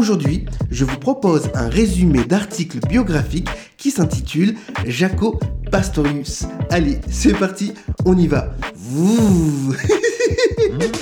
Aujourd'hui, je vous propose un résumé d'articles biographiques qui s'intitule Jaco Pastorius. Allez, c'est parti, on y va.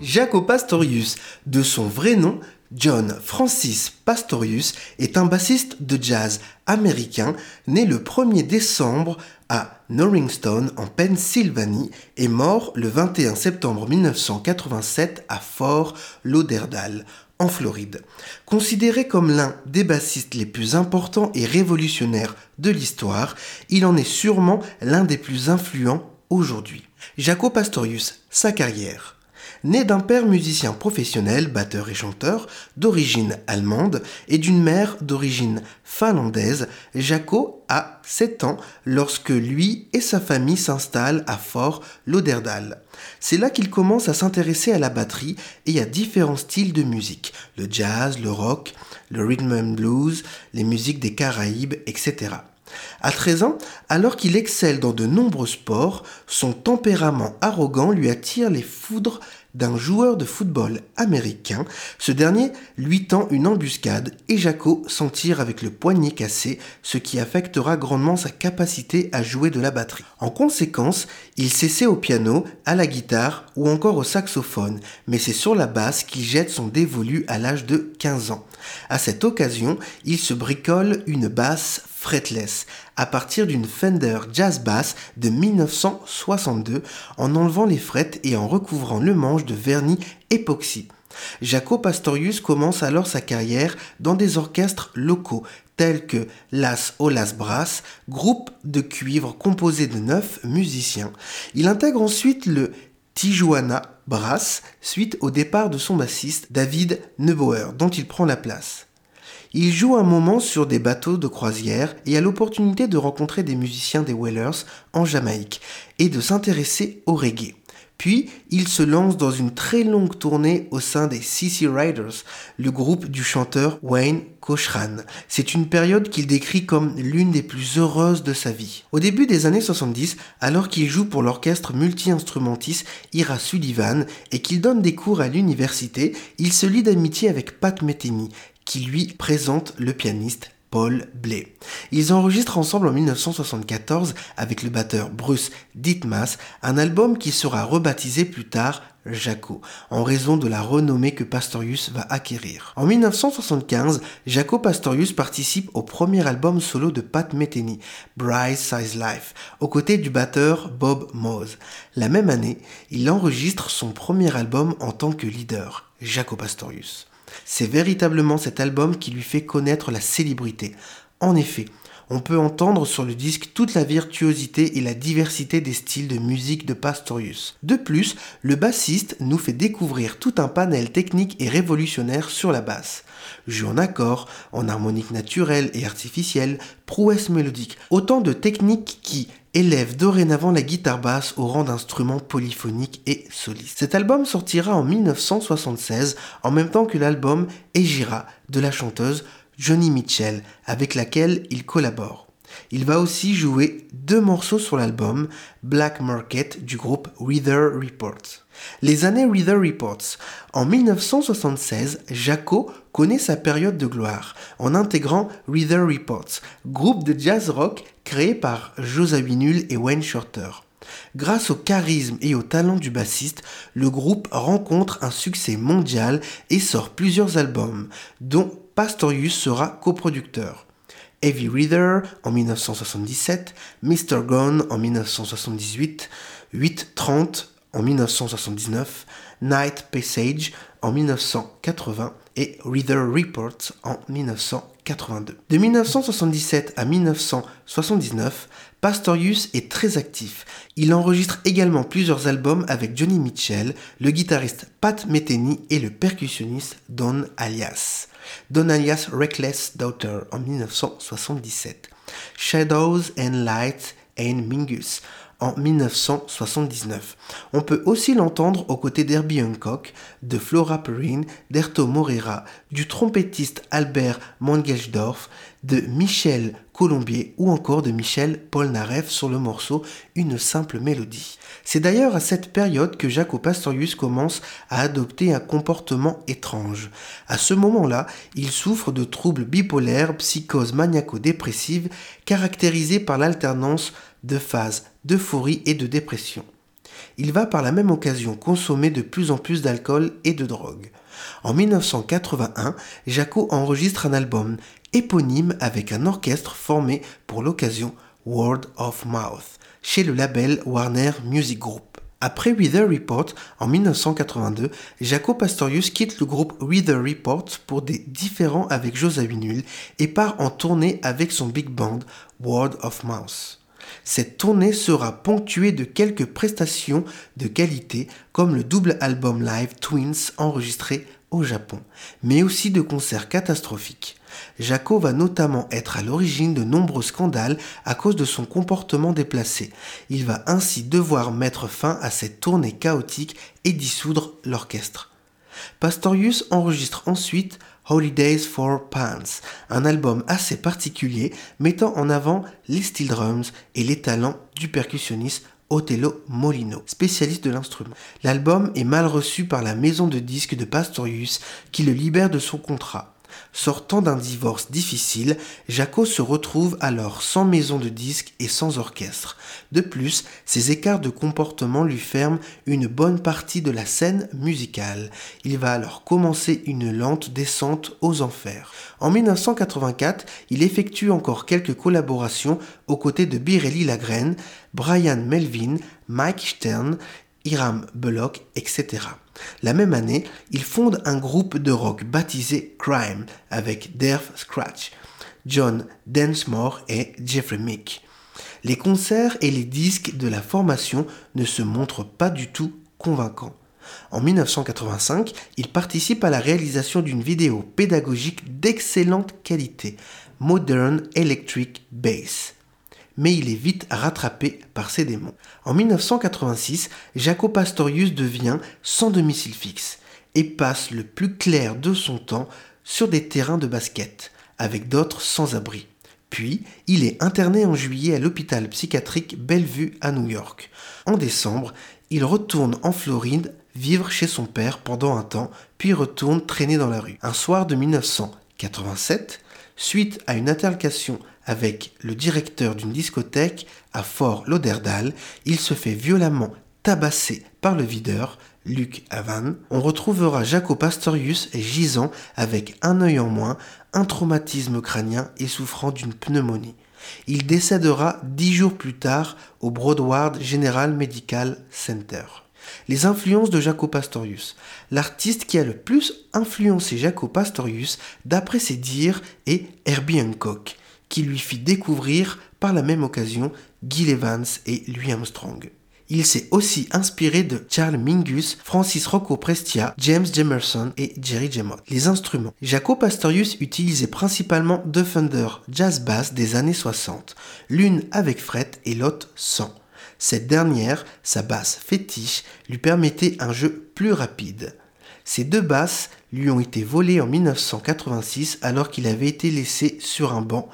Jaco Pastorius, de son vrai nom, John Francis Pastorius, est un bassiste de jazz américain né le 1er décembre à Norringstone en Pennsylvanie et mort le 21 septembre 1987 à Fort Lauderdale en Floride. Considéré comme l'un des bassistes les plus importants et révolutionnaires de l'histoire, il en est sûrement l'un des plus influents aujourd'hui. Jaco Pastorius, sa carrière. Né d'un père musicien professionnel, batteur et chanteur, d'origine allemande, et d'une mère d'origine finlandaise, Jaco a 7 ans lorsque lui et sa famille s'installent à Fort Lauderdale. C'est là qu'il commence à s'intéresser à la batterie et à différents styles de musique, le jazz, le rock, le rhythm and blues, les musiques des Caraïbes, etc. À 13 ans, alors qu'il excelle dans de nombreux sports, son tempérament arrogant lui attire les foudres d'un joueur de football américain. Ce dernier lui tend une embuscade et Jaco s'en tire avec le poignet cassé, ce qui affectera grandement sa capacité à jouer de la batterie. En conséquence, il s'essaie au piano, à la guitare ou encore au saxophone, mais c'est sur la basse qu'il jette son dévolu à l'âge de 15 ans. À cette occasion, il se bricole une basse fretless à partir d'une Fender Jazz Bass de 1962 en enlevant les frettes et en recouvrant le manche de vernis époxy. Jaco Pastorius commence alors sa carrière dans des orchestres locaux tels que Las Olas Brass, groupe de cuivre composé de neuf musiciens. Il intègre ensuite le Tijuana Brass suite au départ de son bassiste David Neubauer dont il prend la place. Il joue un moment sur des bateaux de croisière et a l'opportunité de rencontrer des musiciens des Whalers en Jamaïque et de s'intéresser au reggae. Puis, il se lance dans une très longue tournée au sein des CC Riders, le groupe du chanteur Wayne Cochran. C'est une période qu'il décrit comme l'une des plus heureuses de sa vie. Au début des années 70, alors qu'il joue pour l'orchestre multi-instrumentiste Ira Sullivan et qu'il donne des cours à l'université, il se lie d'amitié avec Pat Metheny, qui lui présente le pianiste Paul Bley. Ils enregistrent ensemble en 1974 avec le batteur Bruce Dittmas un album qui sera rebaptisé plus tard Jaco, en raison de la renommée que Pastorius va acquérir. En 1975, Jaco Pastorius participe au premier album solo de Pat Metheny, Bright Size Life, aux côtés du batteur Bob Mose. La même année, il enregistre son premier album en tant que leader, Jaco Pastorius. C'est véritablement cet album qui lui fait connaître la célébrité. En effet, on peut entendre sur le disque toute la virtuosité et la diversité des styles de musique de Pastorius. De plus, le bassiste nous fait découvrir tout un panel technique et révolutionnaire sur la basse. Jeu en accord, en harmonique naturelle et artificielle, prouesse mélodique, autant de techniques qui élèvent dorénavant la guitare basse au rang d'instrument polyphonique et soliste. Cet album sortira en 1976 en même temps que l'album Egira de la chanteuse Johnny Mitchell, avec laquelle il collabore. Il va aussi jouer deux morceaux sur l'album Black Market du groupe Reader Reports. Les années Reader Reports. En 1976, Jaco connaît sa période de gloire en intégrant Reader Reports, groupe de jazz rock créé par Josa Null et Wayne Shorter. Grâce au charisme et au talent du bassiste, le groupe rencontre un succès mondial et sort plusieurs albums, dont Pastorius sera coproducteur. Heavy Reader en 1977, Mr. Gone en 1978, 830 en 1979, Night Passage en 1980 et Reader Reports en 1980. 1982. De 1977 à 1979, Pastorius est très actif. Il enregistre également plusieurs albums avec Johnny Mitchell, le guitariste Pat Metheny et le percussionniste Don Alias. Don Alias Reckless Daughter en 1977. Shadows and Lights and Mingus en 1979. On peut aussi l'entendre aux côtés d'Herbie Hancock, de Flora Perrine, d'Erto Moreira, du trompettiste Albert Mangelsdorf, de Michel Ou encore de Michel Polnareff sur le morceau Une simple mélodie. C'est d'ailleurs à cette période que Jaco Pastorius commence à adopter un comportement étrange. À ce moment-là, il souffre de troubles bipolaires, psychose maniaco-dépressive, caractérisés par l'alternance de phases d'euphorie et de dépression. Il va par la même occasion consommer de plus en plus d'alcool et de drogue. En 1981, Jaco enregistre un album éponyme avec un orchestre formé pour l'occasion Word of Mouth chez le label Warner Music Group. Après Weather Report, en 1982, Jaco Pastorius quitte le groupe Weather Report pour des différends avec Josa Winul et part en tournée avec son big band Word of Mouth. Cette tournée sera ponctuée de quelques prestations de qualité comme le double album live Twins enregistré au Japon, mais aussi de concerts catastrophiques. Jaco va notamment être à l'origine de nombreux scandales à cause de son comportement déplacé. Il va ainsi devoir mettre fin à cette tournée chaotique et dissoudre l'orchestre. Pastorius enregistre ensuite Holidays for Pants, un album assez particulier mettant en avant les steel drums et les talents du percussionniste Otello Molino, spécialiste de l'instrument. L'album est mal reçu par la maison de disques de Pastorius qui le libère de son contrat. Sortant d'un divorce difficile, Jaco se retrouve alors sans maison de disques et sans orchestre. De plus, ses écarts de comportement lui ferment une bonne partie de la scène musicale. Il va alors commencer une lente descente aux enfers. En 1984, il effectue encore quelques collaborations aux côtés de Birelli Lagraine, Brian Melvin, Mike Stern, Hiram Bullock, etc. La même année, il fonde un groupe de rock baptisé Crime avec Dave Scratch, John Densmore et Jeffrey Mick. Les concerts et les disques de la formation ne se montrent pas du tout convaincants. En 1985, il participe à la réalisation d'une vidéo pédagogique d'excellente qualité, Modern Electric Bass mais il est vite rattrapé par ses démons. En 1986, Jaco Pastorius devient sans domicile fixe et passe le plus clair de son temps sur des terrains de basket, avec d'autres sans abri. Puis, il est interné en juillet à l'hôpital psychiatrique Bellevue à New York. En décembre, il retourne en Floride vivre chez son père pendant un temps, puis retourne traîner dans la rue. Un soir de 1987, suite à une altercation avec le directeur d'une discothèque à Fort Lauderdale, il se fait violemment tabasser par le videur, Luc Havan. On retrouvera Jaco Pastorius gisant avec un œil en moins, un traumatisme crânien et souffrant d'une pneumonie. Il décédera dix jours plus tard au Broadward General Medical Center. Les influences de Jaco Pastorius. L'artiste qui a le plus influencé Jaco Pastorius, d'après ses dires, est Herbie Hancock qui lui fit découvrir par la même occasion Gil Evans et Louis Armstrong. Il s'est aussi inspiré de Charles Mingus, Francis Rocco Prestia, James Jamerson et Jerry Jemot. Les instruments. Jaco Pastorius utilisait principalement deux Fender Jazz Bass des années 60, l'une avec fret et l'autre sans. Cette dernière, sa basse fétiche, lui permettait un jeu plus rapide. Ces deux basses lui ont été volées en 1986 alors qu'il avait été laissé sur un banc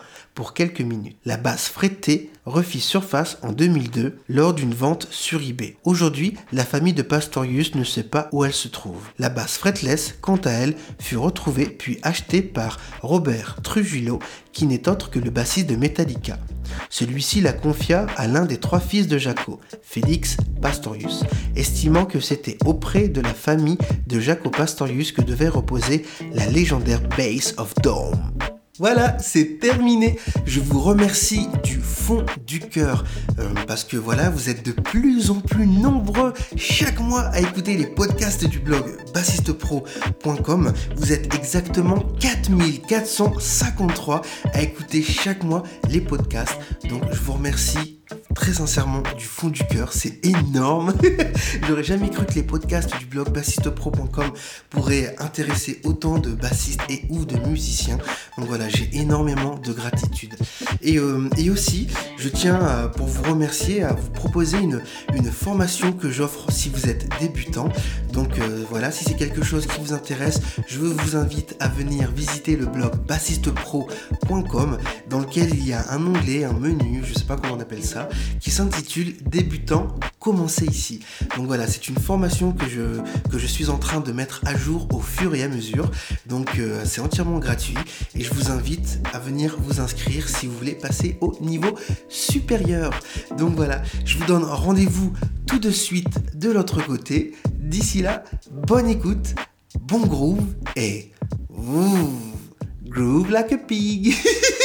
quelques minutes. La basse frettée refit surface en 2002 lors d'une vente sur eBay. Aujourd'hui, la famille de Pastorius ne sait pas où elle se trouve. La basse fretless, quant à elle, fut retrouvée puis achetée par Robert Trujillo, qui n'est autre que le bassiste de Metallica. Celui-ci la confia à l'un des trois fils de Jaco, Félix Pastorius, estimant que c'était auprès de la famille de Jaco Pastorius que devait reposer la légendaire Base of Dome. Voilà, c'est terminé. Je vous remercie du fond du cœur euh, parce que voilà, vous êtes de plus en plus nombreux chaque mois à écouter les podcasts du blog bassistepro.com. Vous êtes exactement 4453 à écouter chaque mois les podcasts. Donc je vous remercie très sincèrement du fond du cœur, c'est énorme. J'aurais jamais cru que les podcasts du blog bassistepro.com pourraient intéresser autant de bassistes et ou de musiciens. Donc voilà, j'ai énormément de gratitude. Et, euh, aussi, je tiens pour vous remercier à vous proposer une, une formation que j'offre si vous êtes débutant. Donc euh, voilà, si c'est quelque chose qui vous intéresse, je vous invite à venir visiter le blog bassistepro.com dans lequel il y a un onglet, un menu, je sais pas comment on appelle ça, qui s'intitule Débutant, commencez ici. Donc voilà, c'est une formation que je, suis en train de mettre à jour au fur et à mesure. Donc euh, c'est entièrement gratuit et je vous invite à venir vous inscrire si vous voulez passer au niveau supérieur. Donc voilà, je vous donne rendez-vous tout de suite de l'autre côté. D'ici là, bonne écoute, bon groove et groove like a pig.